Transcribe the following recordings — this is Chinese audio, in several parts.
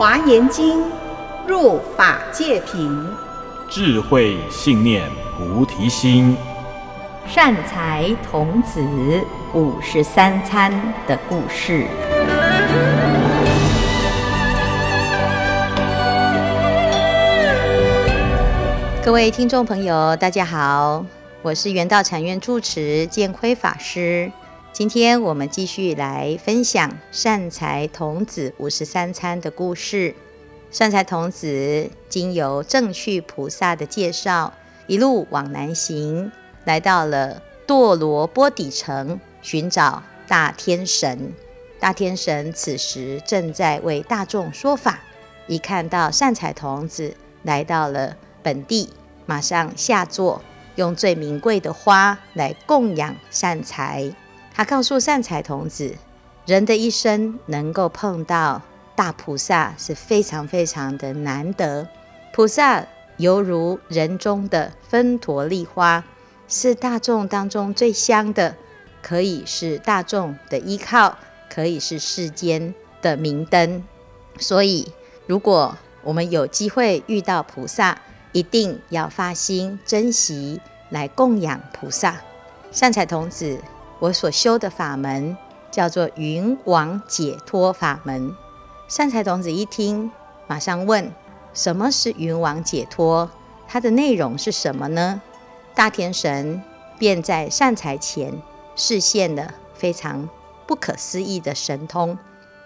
华严经入法界品，智慧信念菩提心，善财童子五十三参的故事。各位听众朋友，大家好，我是圆道禅院住持见辉法师。今天我们继续来分享善财童子五十三参的故事。善财童子经由正趣菩萨的介绍，一路往南行，来到了堕罗波底城，寻找大天神。大天神此时正在为大众说法，一看到善财童子来到了本地，马上下座，用最名贵的花来供养善财。他告诉善财童子，人的一生能够碰到大菩萨是非常非常的难得。菩萨犹如人中的芬陀利花，是大众当中最香的，可以是大众的依靠，可以是世间的明灯。所以，如果我们有机会遇到菩萨，一定要发心珍惜来供养菩萨。善财童子。我所修的法门叫做云王解脱法门。善财童子一听，马上问：“什么是云王解脱？它的内容是什么呢？”大天神便在善财前示现了非常不可思议的神通，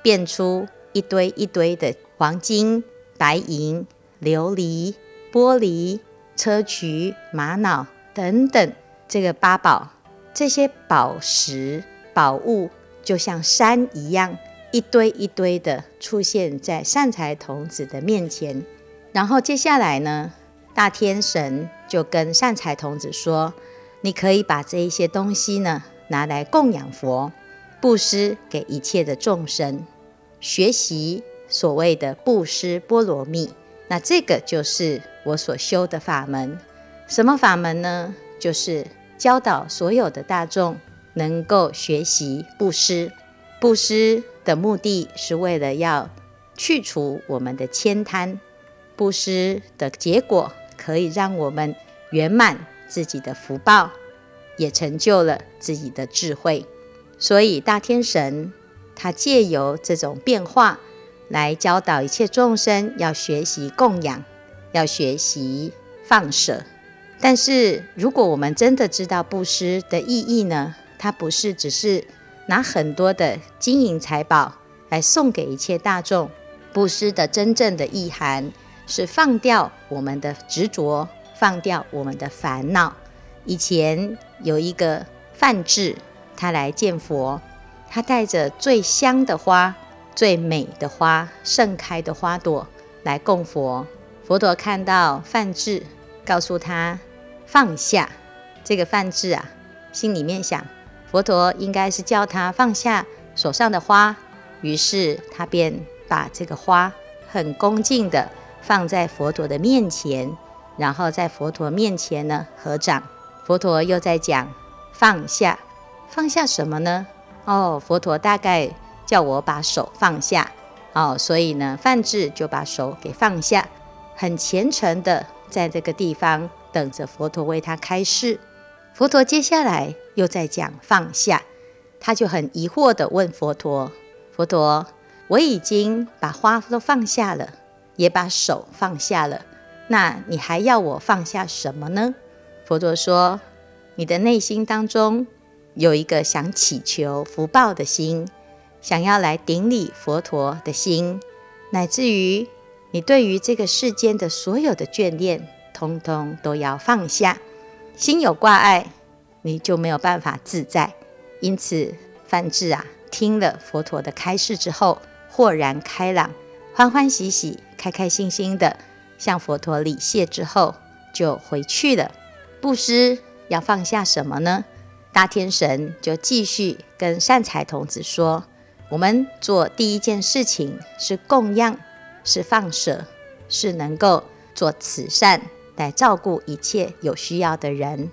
变出一堆一堆的黄金、白银、琉璃、玻璃、砗磲、玛瑙等等这个八宝。这些宝石宝物就像山一样，一堆一堆的出现在善财童子的面前。然后接下来呢，大天神就跟善财童子说：“你可以把这一些东西呢拿来供养佛，布施给一切的众生，学习所谓的布施波罗蜜。那这个就是我所修的法门。什么法门呢？就是。”教导所有的大众能够学习布施，布施的目的是为了要去除我们的慳贪，布施的结果可以让我们圆满自己的福报，也成就了自己的智慧。所以大天神他借由这种变化来教导一切众生要学习供养，要学习放舍。但是，如果我们真的知道布施的意义呢？它不是只是拿很多的金银财宝来送给一切大众。布施的真正的意涵是放掉我们的执着，放掉我们的烦恼。以前有一个范志，他来见佛，他带着最香的花、最美的花、盛开的花朵来供佛。佛陀看到范志，告诉他。放下这个梵志啊，心里面想，佛陀应该是叫他放下手上的花，于是他便把这个花很恭敬地放在佛陀的面前，然后在佛陀面前呢合掌。佛陀又在讲放下，放下什么呢？哦，佛陀大概叫我把手放下，哦，所以呢，范志就把手给放下，很虔诚地在这个地方。等着佛陀为他开示。佛陀接下来又在讲放下，他就很疑惑地问佛陀：“佛陀，我已经把花都放下了，也把手放下了，那你还要我放下什么呢？”佛陀说：“你的内心当中有一个想祈求福报的心，想要来顶礼佛陀的心，乃至于你对于这个世间的所有的眷恋。”通通都要放下，心有挂碍，你就没有办法自在。因此，范志啊，听了佛陀的开示之后，豁然开朗，欢欢喜喜、开开心心的向佛陀礼谢之后，就回去了。布施要放下什么呢？大天神就继续跟善财童子说：“我们做第一件事情是供养，是放舍，是能够做慈善。”来照顾一切有需要的人，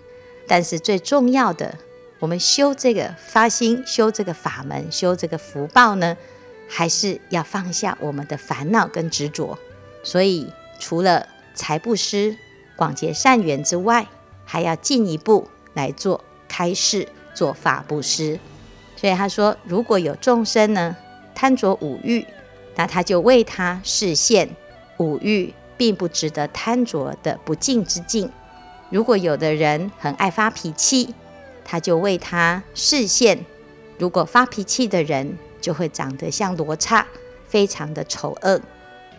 但是最重要的，我们修这个发心，修这个法门，修这个福报呢，还是要放下我们的烦恼跟执着。所以，除了财布施、广结善缘之外，还要进一步来做开示、做法布施。所以他说，如果有众生呢，贪着五欲，那他就为他示现五欲并不值得贪着的不净之境。如果有的人很爱发脾气，他就为他示现，如果发脾气的人就会长得像罗刹，非常的丑恶，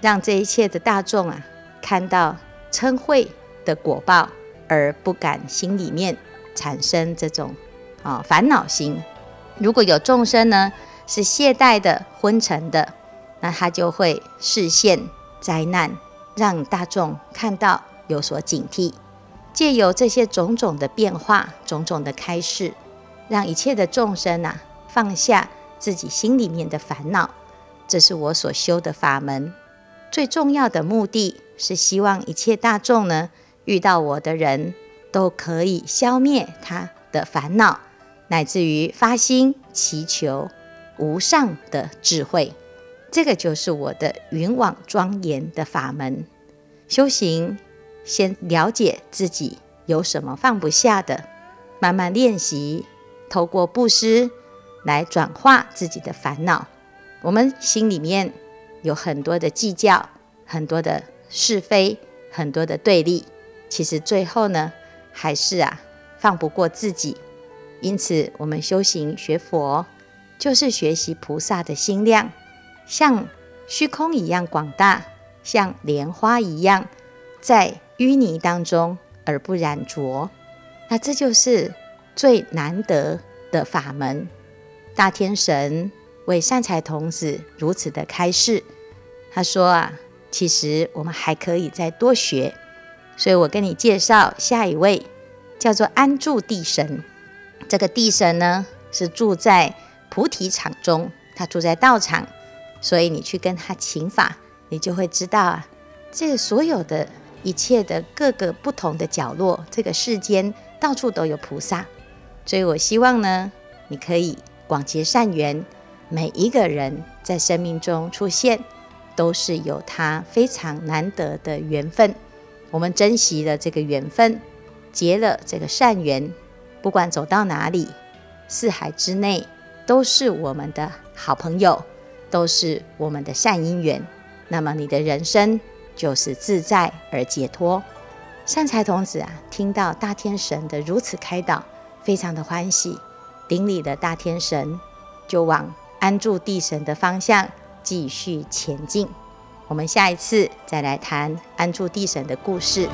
让这一切的大众啊看到嗔恚的果报，而不敢心里面产生这种啊烦恼心。如果有众生呢，是懈怠的、昏沉的，那他就会示现灾难，让大众看到有所警惕。借由这些种种的变化、种种的开示，让一切的众生啊放下自己心里面的烦恼。这是我所修的法门。最重要的目的是希望一切大众呢，遇到我的人都可以消灭他的烦恼。乃至于发心祈求无上的智慧，这个就是我的云网庄严的法门。修行先了解自己有什么放不下的，慢慢练习，透过布施来转化自己的烦恼。我们心里面有很多的计较，很多的是非，很多的对立，其实最后呢，还是啊放不过自己。因此，我们修行学佛，就是学习菩萨的心量，像虚空一样广大，像莲花一样在淤泥当中而不染浊。那这就是最难得的法门。大天神为善财童子如此的开示，他说啊，其实我们还可以再多学。所以我跟你介绍下一位，叫做安住地神。这个地神呢，是住在菩提场中，他住在道场，所以你去跟他请法，你就会知道啊，这所有的一切的各个不同的角落，这个世间到处都有菩萨，所以我希望呢，你可以广结善缘，每一个人在生命中出现，都是有他非常难得的缘分，我们珍惜了这个缘分，结了这个善缘。不管走到哪里，四海之内都是我们的好朋友，都是我们的善因缘。那么你的人生就是自在而解脱。善财童子啊，听到大天神的如此开导，非常的欢喜，顶礼的大天神就往安住地神的方向继续前进。我们下一次再来谈安住地神的故事。